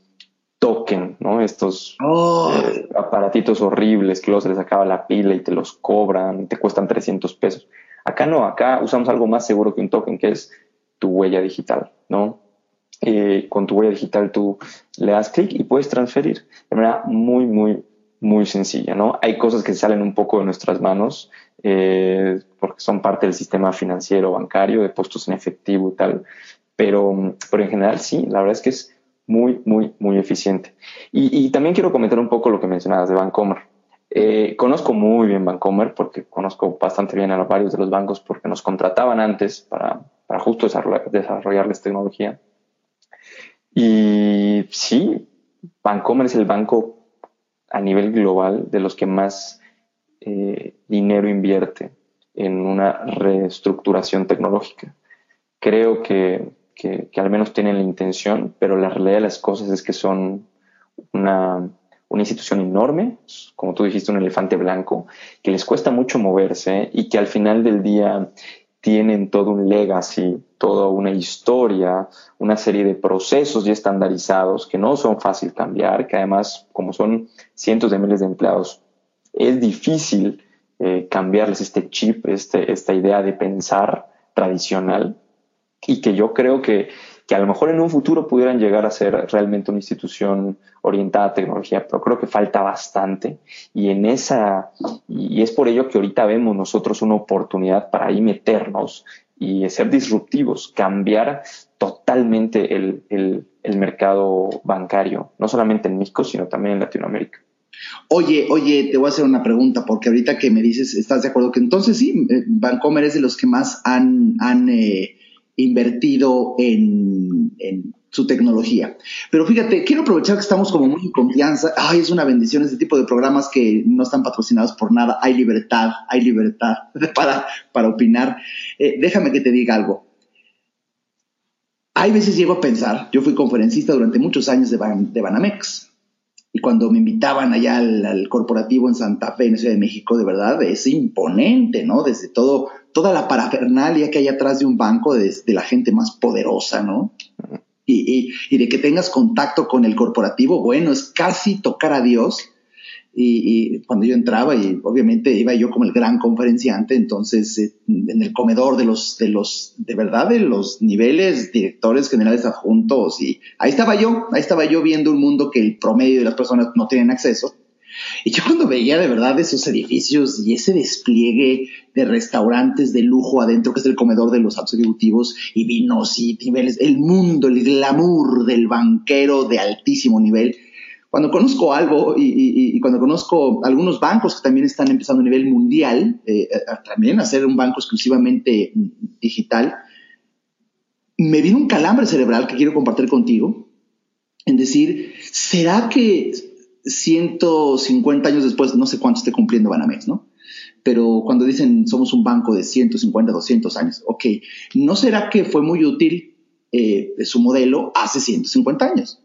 token, ¿no? Estos oh. eh, aparatitos horribles que luego se les acaba la pila y te los cobran, te cuestan 300 pesos. Acá no, acá usamos algo más seguro que un token, que es tu huella digital, ¿no? Eh, con tu huella digital tú le das clic y puedes transferir de manera muy, muy, muy sencilla, ¿no? Hay cosas que salen un poco de nuestras manos eh, porque son parte del sistema financiero bancario, de puestos en efectivo y tal, pero, pero en general sí, la verdad es que es muy, muy, muy eficiente. Y, también quiero comentar un poco lo que mencionabas de Bancomer. Eh, conozco muy bien Bancomer porque conozco bastante bien a varios de los bancos porque nos contrataban antes para, para justo desarrollar, desarrollarles tecnología. Y sí, Bancomer es el banco a nivel global de los que más eh, dinero invierte en una reestructuración tecnológica. Creo que, que, al menos tienen la intención, pero la realidad de las cosas es que son una, una institución enorme, como tú dijiste, un elefante blanco, que les cuesta mucho moverse y que al final del día tienen todo un legacy, toda una historia, una serie de procesos ya estandarizados que no son fácil cambiar, que además, como son cientos de miles de empleados, es difícil eh, cambiarles este chip, este, esta idea de pensar tradicional y que yo creo que, que a lo mejor en un futuro pudieran llegar a ser realmente una institución orientada a tecnología, pero creo que falta bastante y en esa, y es por ello que ahorita vemos nosotros una oportunidad para ahí meternos y ser disruptivos, cambiar totalmente el, mercado bancario, no solamente en México, sino también en Latinoamérica. Oye, oye, te voy a hacer una pregunta, porque ahorita que me dices, ¿estás de acuerdo? Que entonces sí, eh, Bancomer es de los que más han, han eh, invertido en, su tecnología. Pero fíjate, quiero aprovechar que estamos como muy en confianza. Ay, es una bendición este tipo de programas que no están patrocinados por nada. Hay libertad, hay libertad para, para opinar. Eh, déjame que te diga algo. Hay veces llego a pensar, yo fui conferencista durante muchos años de, de Banamex. Y cuando me invitaban allá al, corporativo en Santa Fe, en Ciudad de México, de verdad es imponente, ¿no? Desde todo, toda la parafernalia que hay atrás de un banco, desde la gente más poderosa, ¿no? Y, y, de que tengas contacto con el corporativo, bueno, es casi tocar a Dios y, cuando yo entraba, y obviamente iba yo como el gran conferenciante, entonces eh, en el comedor de los, de los, de verdad, de los niveles directores generales adjuntos, y ahí estaba yo, ahí estaba yo viendo un mundo que el promedio de las personas no tienen acceso. Y yo cuando veía de verdad esos edificios y ese despliegue de restaurantes de lujo adentro, que es el comedor de los ejecutivos y vinos y niveles, el mundo, el glamour del banquero de altísimo nivel, cuando conozco algo y, cuando conozco algunos bancos que también están empezando a nivel mundial, eh, también a ser un banco exclusivamente digital, me viene un calambre cerebral que quiero compartir contigo, en decir, ¿será que 150 años después, no sé cuánto esté cumpliendo Banamex, ¿no? Pero cuando dicen somos un banco de 150, 200 años, ok, ¿no será que fue muy útil eh, su modelo hace 150 años?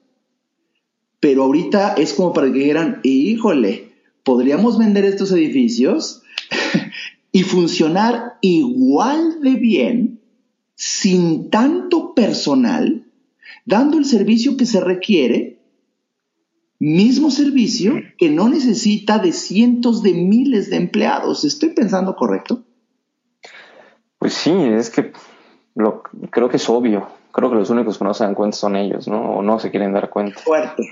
Pero ahorita es como para que dijeran, híjole, podríamos vender estos edificios y funcionar igual de bien, sin tanto personal, dando el servicio que se requiere, mismo servicio que no necesita de cientos de miles de empleados. ¿Estoy pensando correcto? Pues sí, es que creo que es obvio creo que los únicos que no se dan cuenta son ellos, ¿no? O no se quieren dar cuenta.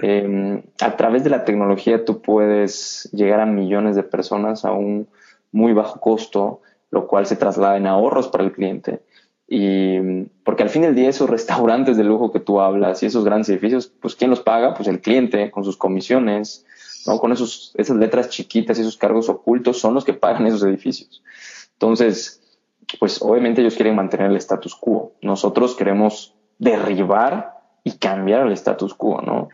Eh, a través de la tecnología tú puedes llegar a millones de personas a un muy bajo costo, lo cual se traslada en ahorros para el cliente. Y porque al fin del día esos restaurantes de lujo que tú hablas y esos grandes edificios, pues ¿quién los paga? Pues el cliente con sus comisiones, ¿no? Con esos, esas letras chiquitas y esos cargos ocultos son los que pagan esos edificios. Entonces, pues obviamente ellos quieren mantener el status quo. Nosotros queremos derribar y cambiar el status quo, ¿no?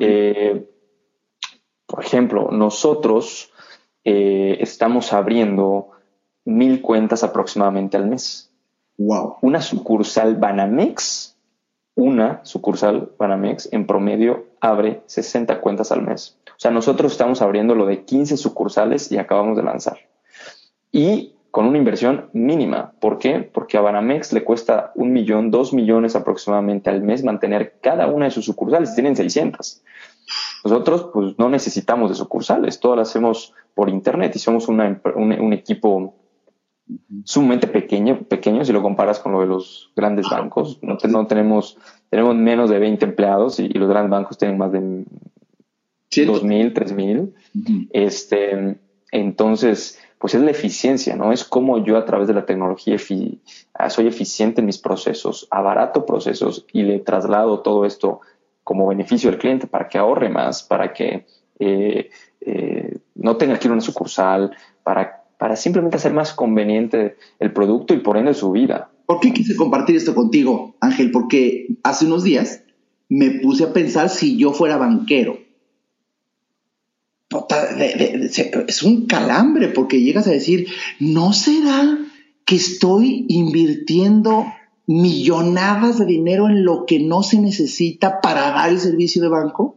Eh, por ejemplo, nosotros eh, estamos abriendo mil cuentas aproximadamente al mes. Wow. Una sucursal Banamex, una sucursal Banamex en promedio abre 60 cuentas al mes. O sea, nosotros estamos abriendo lo de 15 sucursales y acabamos de lanzar. Y con una inversión mínima. ¿Por qué? Porque a Banamex le cuesta un millón, dos millones aproximadamente al mes mantener cada una de sus sucursales. Tienen 600. Nosotros, pues, no necesitamos de sucursales. Todo lo hacemos por internet y somos un, equipo sumamente pequeño, pequeño si lo comparas con lo de los grandes bancos. No, no tenemos tenemos menos de 20 empleados y, los grandes bancos tienen más de 2.000, 3.000. este, entonces, pues es la eficiencia, ¿no? Es como yo a través de la tecnología ah, soy eficiente en mis procesos, abarato procesos y le traslado todo esto como beneficio al cliente para que ahorre más, para que eh, eh, no tenga que ir a una sucursal, para, para simplemente hacer más conveniente el producto y por ende su vida. ¿Por qué quise compartir esto contigo, Ángel? Porque hace unos días me puse a pensar si yo fuera banquero. Es un calambre porque llegas a decir, ¿no será que estoy invirtiendo millonadas de dinero en lo que no se necesita para dar el servicio de banco?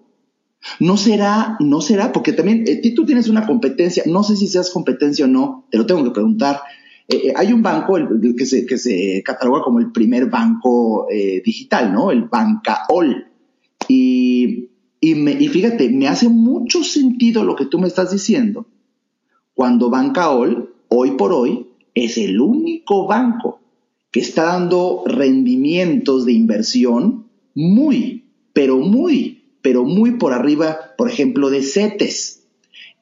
No será, no será, porque también eh, tú tienes una competencia, no sé si seas competencia o no, te lo tengo que preguntar. Eh, eh, hay un banco que, se, que se cataloga como el primer banco digital, ¿no? El Bancaol. Y, y, y fíjate, me hace mucho sentido lo que tú me estás diciendo, cuando Bancaol, hoy por hoy, es el único banco que está dando rendimientos de inversión muy, pero muy, pero muy por arriba, por ejemplo, de CETES.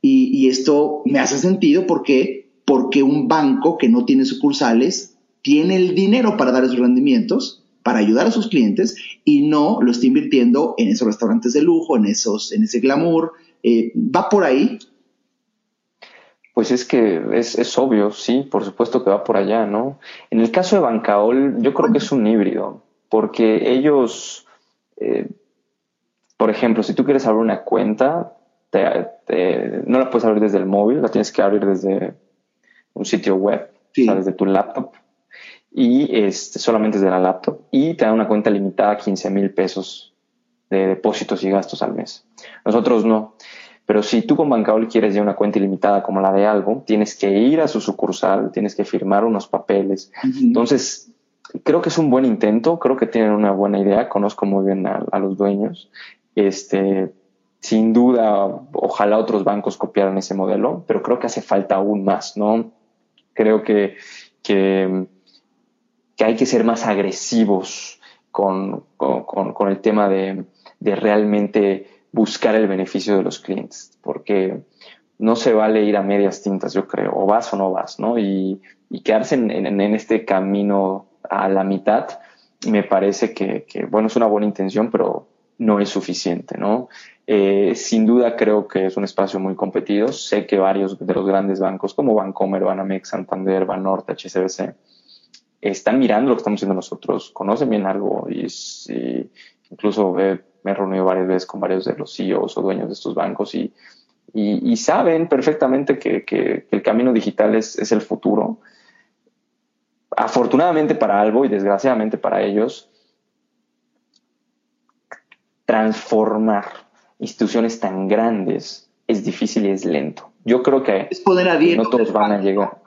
Y, esto me hace sentido porque, porque un banco que no tiene sucursales tiene el dinero para dar esos rendimientos, para ayudar a sus clientes y no lo está invirtiendo en esos restaurantes de lujo, en, esos, en ese glamour. Eh, va por ahí pues es que es, obvio, sí, por supuesto que va por allá, ¿no? En el caso de Bancaol, yo creo que es un híbrido, porque ellos, eh, por ejemplo, si tú quieres abrir una cuenta, no la puedes abrir desde el móvil, la tienes que abrir desde un sitio web, o sea, desde tu laptop, y este, solamente desde la laptop, y te da una cuenta limitada a 15 mil pesos de depósitos y gastos al mes. Nosotros no. Pero si tú con Bancaol quieres ya una cuenta ilimitada como la de algo, tienes que ir a su sucursal, tienes que firmar unos papeles. Entonces, creo que es un buen intento, creo que tienen una buena idea, conozco muy bien a, los dueños. Este, sin duda, ojalá otros bancos copiaran ese modelo, pero creo que hace falta aún más, ¿no? Creo que, que, hay que ser más agresivos con, con, el tema de, de realmente buscar el beneficio de los clientes, porque no se vale ir a medias tintas, yo creo, o vas o no vas, ¿no? Y, quedarse en, este camino a la mitad, me parece que, bueno, es una buena intención, pero no es suficiente, ¿no? Eh, sin duda creo que es un espacio muy competido. Sé que varios de los grandes bancos como Bancomer, Banamex, Santander, Banorte, HSBC, están mirando lo que estamos haciendo nosotros, conocen bien algo y, incluso eh, me he reunido varias veces con varios de los CEOs o dueños de estos bancos y, y, saben perfectamente que, el camino digital es, es, el futuro. Afortunadamente para Albo y desgraciadamente para ellos, transformar instituciones tan grandes es difícil y es lento. Yo creo que es poder no todos van a llegar.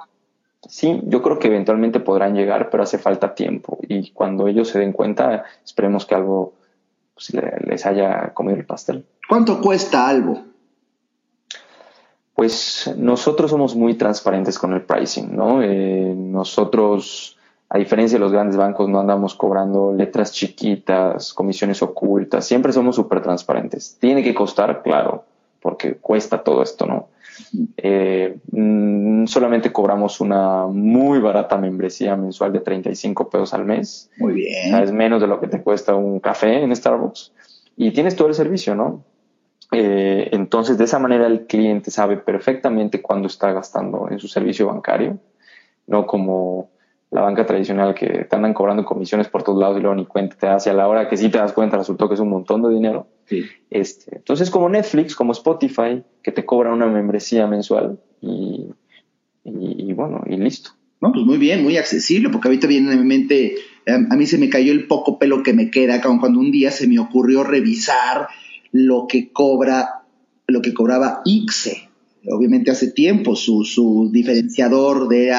Sí, yo creo que eventualmente podrán llegar, pero hace falta tiempo. Y cuando ellos se den cuenta, esperemos que algo pues, les haya comido el pastel. ¿Cuánto cuesta algo? Pues nosotros somos muy transparentes con el pricing, ¿no? Eh, nosotros, a diferencia de los grandes bancos, no andamos cobrando letras chiquitas, comisiones ocultas, siempre somos súper transparentes. Tiene que costar, claro, porque cuesta todo esto, ¿no? Eh, mm, solamente cobramos una muy barata membresía mensual de 35 pesos al mes. Muy bien. es menos de lo que te cuesta un café en Starbucks. Y tienes todo el servicio, ¿no? Eh, entonces, de esa manera el cliente sabe perfectamente cuándo está gastando en su servicio bancario, no como la banca tradicional que te andan cobrando comisiones por todos lados y luego ni cuenta te das y a la hora que sí te das cuenta resultó que es un montón de dinero. Este, entonces, como Netflix, como Spotify, que te cobra una membresía mensual y, y, bueno, y listo. No, pues muy bien, muy accesible, porque ahorita viene en mi mente, em, a mí se me cayó el poco pelo que me queda cuando un día se me ocurrió revisar lo que cobra, lo que cobraba ICSE obviamente hace tiempo su, su diferenciador de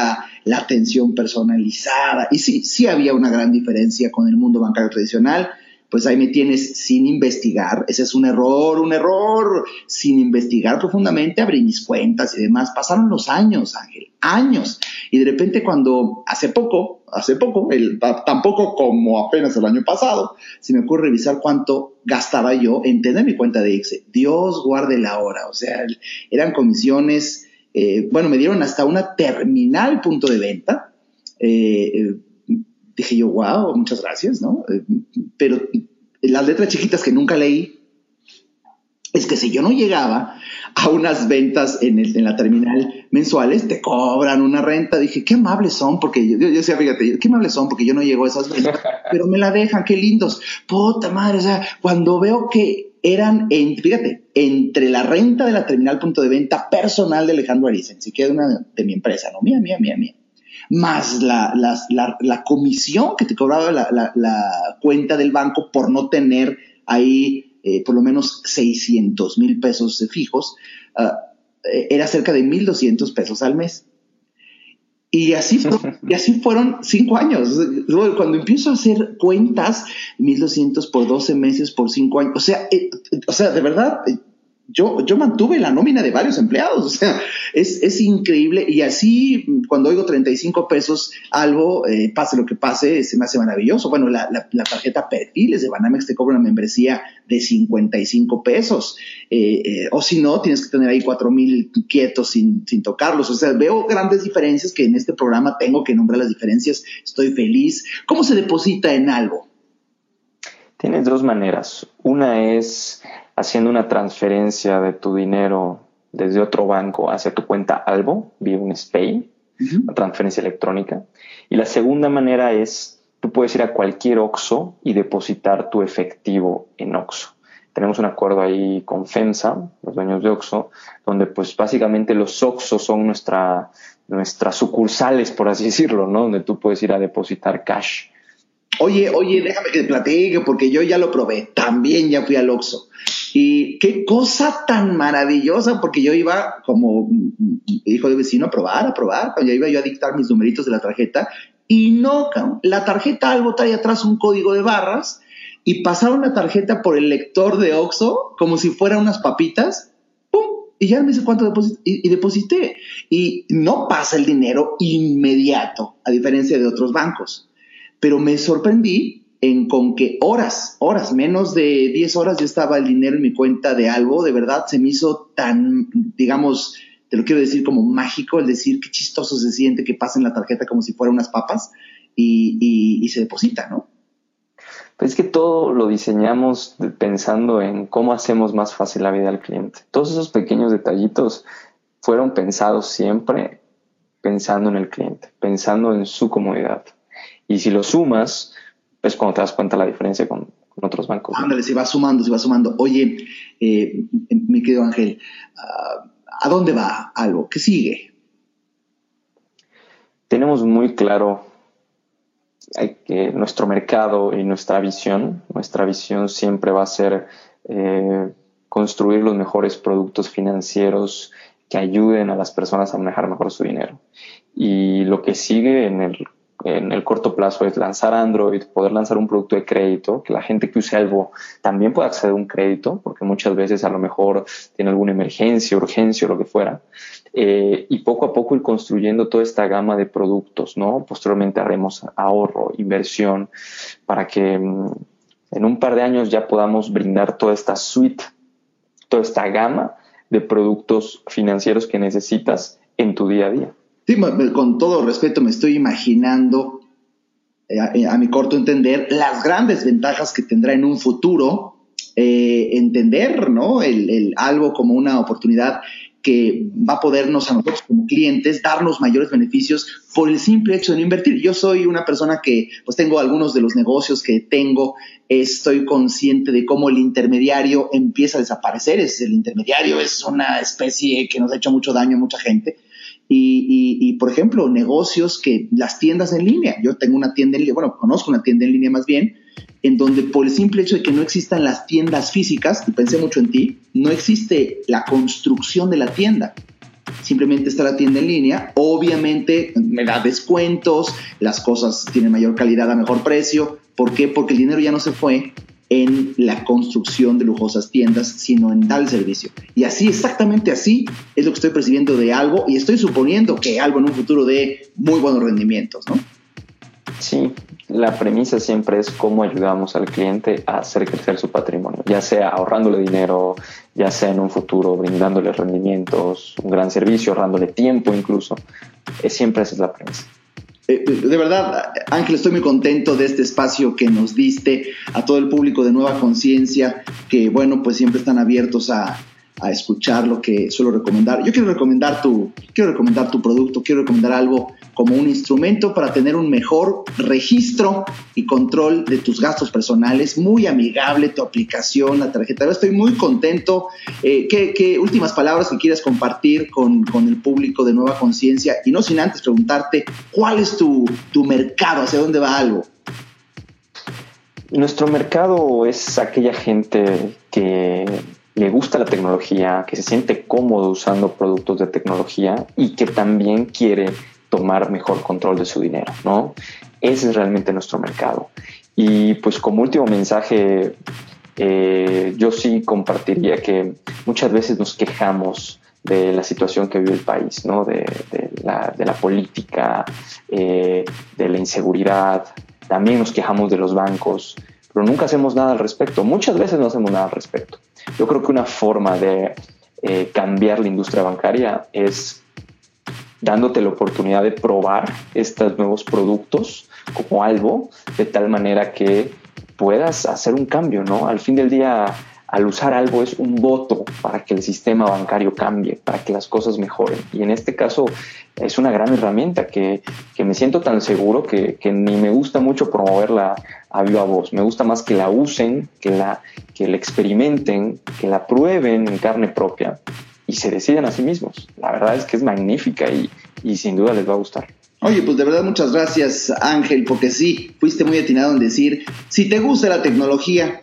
la atención personalizada. Y sí, sí había una gran diferencia con el mundo bancario tradicional. Pues ahí me tienes sin investigar. Ese es un error, un error. Sin investigar profundamente, abrí mis cuentas y demás. Pasaron los años, Ángel, años. Y de repente cuando hace poco, hace poco, el, tampoco como apenas el año pasado, se me ocurre revisar cuánto gastaba yo en tener mi cuenta de IXE. Dios guarde la hora, o sea, eran comisiones, eh, bueno, me dieron hasta una terminal punto de venta. Eh, eh, dije yo, wow, muchas gracias, ¿no? pero las letras chiquitas que nunca leí, es que si yo no llegaba a unas ventas en, el, en la terminal mensuales, te cobran una renta. Dije, qué amables son, porque yo, yo decía, fíjate, qué amables son, porque yo no llego a esas ventas, pero me la dejan, qué lindos. Puta madre, o sea, cuando veo que eran, en, fíjate, entre la renta de la terminal punto de venta personal de Alejandro Ariza, ni siquiera una de mi empresa, no, mía, mía, mía, mía, más la, la, la, comisión que te cobraba la cuenta del banco por no tener ahí eh, por lo menos 600 mil pesos fijos, ah, eh, era cerca de 1.200 pesos al mes. Y así, y así fueron cinco años. Cuando empiezo a hacer cuentas, 1.200 por 12 meses, por cinco años, o sea, eh, o sea, de verdad, yo, yo mantuve la nómina de varios empleados, o sea, es, es increíble y así cuando oigo 35 pesos algo, eh, pase lo que pase, se me hace maravilloso. Bueno, la, la, tarjeta Perfiles de Banamex te cobra una membresía de 55 pesos, eh, eh, o si no, tienes que tener ahí 4 mil quietos sin, sin tocarlos, o sea, veo grandes diferencias que en este programa tengo que nombrar las diferencias, estoy feliz. ¿Cómo se deposita en algo? Tienes dos maneras. Una es haciendo una transferencia de tu dinero desde otro banco hacia tu cuenta Albo, vía un SPAY, una transferencia electrónica. Y la segunda manera es, tú puedes ir a cualquier OXO y depositar tu efectivo en OXO. Tenemos un acuerdo ahí con FEMSA, los dueños de OXO, donde pues básicamente los OXO son nuestra, nuestras sucursales, por así decirlo, ¿no? Donde tú puedes ir a depositar cash. Oye, oye, déjame que te platique, porque yo ya lo probé. También ya fui al OXO. Y qué cosa tan maravillosa, porque yo iba como hijo de vecino a probar, a probar, ya iba yo a dictar mis numeritos de la tarjeta, y no, la tarjeta algo trae atrás un código de barras, y pasaron la tarjeta por el lector de Oxxo como si fueran unas papitas, ¡pum! Y ya me dice cuánto y, y deposité. Y no pasa el dinero inmediato, a diferencia de otros bancos. Pero me sorprendí en con que horas, horas, menos de 10 horas ya estaba el dinero en mi cuenta de algo, de verdad se me hizo tan, digamos, te lo quiero decir como mágico, el decir qué chistoso se siente que pasen la tarjeta como si fueran unas papas y, se deposita, ¿no? Pues es que todo lo diseñamos pensando en cómo hacemos más fácil la vida al cliente. Todos esos pequeños detallitos fueron pensados siempre pensando en el cliente, pensando en su comodidad. Y si lo sumas, es cuando te das cuenta la diferencia con, otros bancos. Ándale, se va sumando, se va sumando. Oye, eh, mi querido Ángel, ¿a dónde va algo? ¿Qué sigue? Tenemos muy claro que nuestro mercado y nuestra visión, nuestra visión siempre va a ser eh, construir los mejores productos financieros que ayuden a las personas a manejar mejor su dinero. Y lo que sigue en el en el corto plazo es lanzar Android, poder lanzar un producto de crédito, que la gente que use algo también pueda acceder a un crédito, porque muchas veces a lo mejor tiene alguna emergencia, urgencia o lo que fuera. Eh, y poco a poco ir construyendo toda esta gama de productos, ¿no? Posteriormente haremos ahorro, inversión, para que mm, en un par de años ya podamos brindar toda esta suite, toda esta gama de productos financieros que necesitas en tu día a día. Sí, con todo respeto me estoy imaginando, eh, a, mi corto entender, las grandes ventajas que tendrá en un futuro eh, entender, ¿no? El, algo como una oportunidad que va a podernos a nosotros como clientes darnos mayores beneficios por el simple hecho de no invertir. Yo soy una persona que pues tengo algunos de los negocios que tengo, estoy consciente de cómo el intermediario empieza a desaparecer, es el intermediario es una especie que nos ha hecho mucho daño a mucha gente y, por ejemplo, negocios que las tiendas en línea. Yo tengo una tienda en línea, bueno, conozco una tienda en línea más bien, en donde por el simple hecho de que no existan las tiendas físicas, y pensé mucho en ti, no existe la construcción de la tienda. Simplemente está la tienda en línea. Obviamente me da descuentos, las cosas tienen mayor calidad a mejor precio. ¿Por qué? Porque el dinero ya no se fue en la construcción de lujosas tiendas, sino en tal servicio. Y así, exactamente así, es lo que estoy percibiendo de algo y estoy suponiendo que algo en un futuro dé muy buenos rendimientos, ¿no? la premisa siempre es cómo ayudamos al cliente a hacer crecer su patrimonio, ya sea ahorrándole dinero, ya sea en un futuro brindándole rendimientos, un gran servicio, ahorrándole tiempo incluso. Siempre esa es la premisa. Eh, de verdad, Ángel, estoy muy contento de este espacio que nos diste a todo el público de Nueva Conciencia, que bueno, pues siempre están abiertos a, a escuchar lo que suelo recomendar. Yo quiero recomendar tu, quiero recomendar tu producto, quiero recomendar algo como un instrumento para tener un mejor registro y control de tus gastos personales. Muy amigable tu aplicación, la tarjeta. Estoy muy contento. Eh, ¿qué, últimas palabras que quieras compartir con, el público de Nueva Conciencia? Y no sin antes preguntarte, ¿cuál es tu, tu mercado? ¿Hacia dónde va algo? Nuestro mercado es aquella gente que le gusta la tecnología, que se siente cómodo usando productos de tecnología y que también quiere tomar mejor control de su dinero, ¿no? Ese es realmente nuestro mercado. Y pues como último mensaje, eh, yo sí compartiría que muchas veces nos quejamos de la situación que vive el país, ¿no? de, la, política, eh, de la inseguridad, también nos quejamos de los bancos, pero nunca hacemos nada al respecto. Muchas veces no hacemos nada al respecto. Yo creo que una forma de eh, cambiar la industria bancaria es dándote la oportunidad de probar estos nuevos productos como algo, de tal manera que puedas hacer un cambio, ¿no? Al fin del día, al usar algo es un voto para que el sistema bancario cambie, para que las cosas mejoren. Y en este caso es una gran herramienta que, me siento tan seguro que, ni me gusta mucho promoverla a viva voz. Me gusta más que la usen, que la, que la experimenten, que la prueben en carne propia y se deciden a sí mismos. La verdad es que es magnífica y, y sin duda les va a gustar. Oye, pues de verdad muchas gracias Ángel, porque sí, fuiste muy atinado en decir, si te gusta la tecnología,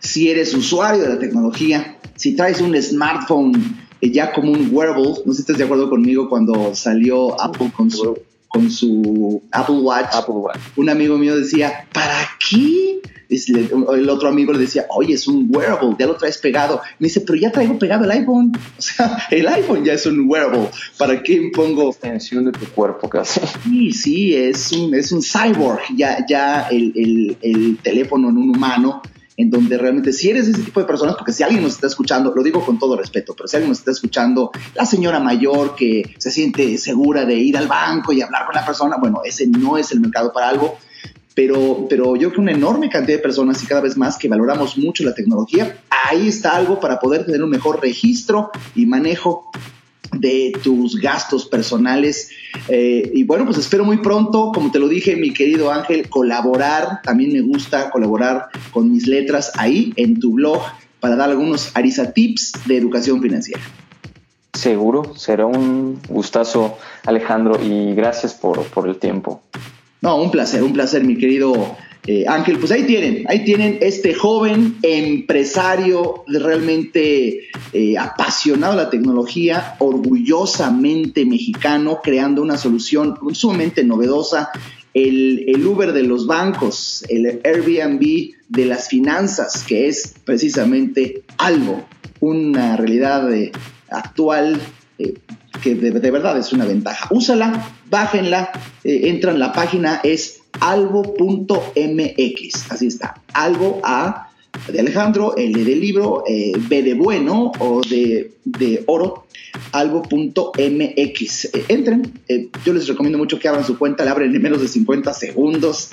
si eres usuario de la tecnología, si traes un smartphone eh, ya como un wearable, no sé si estás de acuerdo conmigo cuando salió Apple con su, con su Apple Watch, Apple Watch. un amigo mío decía, ¿para qué? El otro amigo le decía, oye, es un wearable, ya lo traes pegado. Me dice, pero ya traigo pegado el iPhone. O sea, el iPhone ya es un wearable. ¿Para qué pongo? Extensión de tu cuerpo casi. Sí, sí, es un, es un cyborg. Ya, ya el, el, el teléfono en un humano en donde realmente si eres ese tipo de personas, porque si alguien nos está escuchando, lo digo con todo respeto, pero si alguien nos está escuchando, la señora mayor que se siente segura de ir al banco y hablar con la persona, bueno, ese no es el mercado para algo, pero, pero yo creo que una enorme cantidad de personas y cada vez más que valoramos mucho la tecnología, ahí está algo para poder tener un mejor registro y manejo de tus gastos personales. Eh, y bueno, pues espero muy pronto, como te lo dije, mi querido Ángel, colaborar. También me gusta colaborar con mis letras ahí en tu blog para dar algunos Arisa tips de educación financiera. Seguro, será un gustazo, Alejandro, y gracias por, por el tiempo. No, un placer, un placer, mi querido eh, Ángel, pues ahí tienen, ahí tienen este joven empresario realmente eh, apasionado de la tecnología, orgullosamente mexicano, creando una solución sumamente novedosa, el, Uber de los bancos, el Airbnb de las finanzas, que es precisamente algo, una realidad eh, actual que de, verdad es una ventaja. Úsala, bájenla, entran, la página es algo.mx. Así está. Algo A de Alejandro, L de libro, eh, B de bueno o de, oro, algo.mx. Eh, entren, eh, yo les recomiendo mucho que abran su cuenta, la abren en menos de 50 segundos.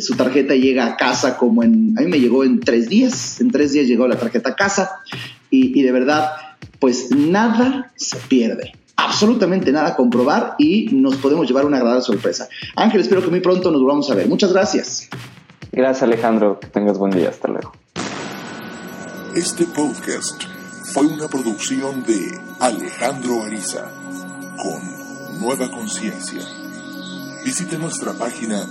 su tarjeta llega a casa como en, a mí me llegó en tres días, en tres días llegó la tarjeta a casa y de verdad, pues nada se pierde absolutamente nada a comprobar y nos podemos llevar una agradable sorpresa. Ángel, espero que muy pronto nos volvamos a ver. Muchas gracias. Gracias Alejandro, que tengas buen día, hasta luego. Este podcast fue una producción de Alejandro Ariza con Nueva Conciencia. Visite nuestra página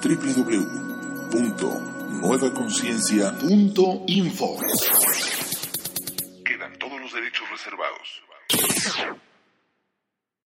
www.nuevaconciencia.info. Quedan todos los derechos reservados.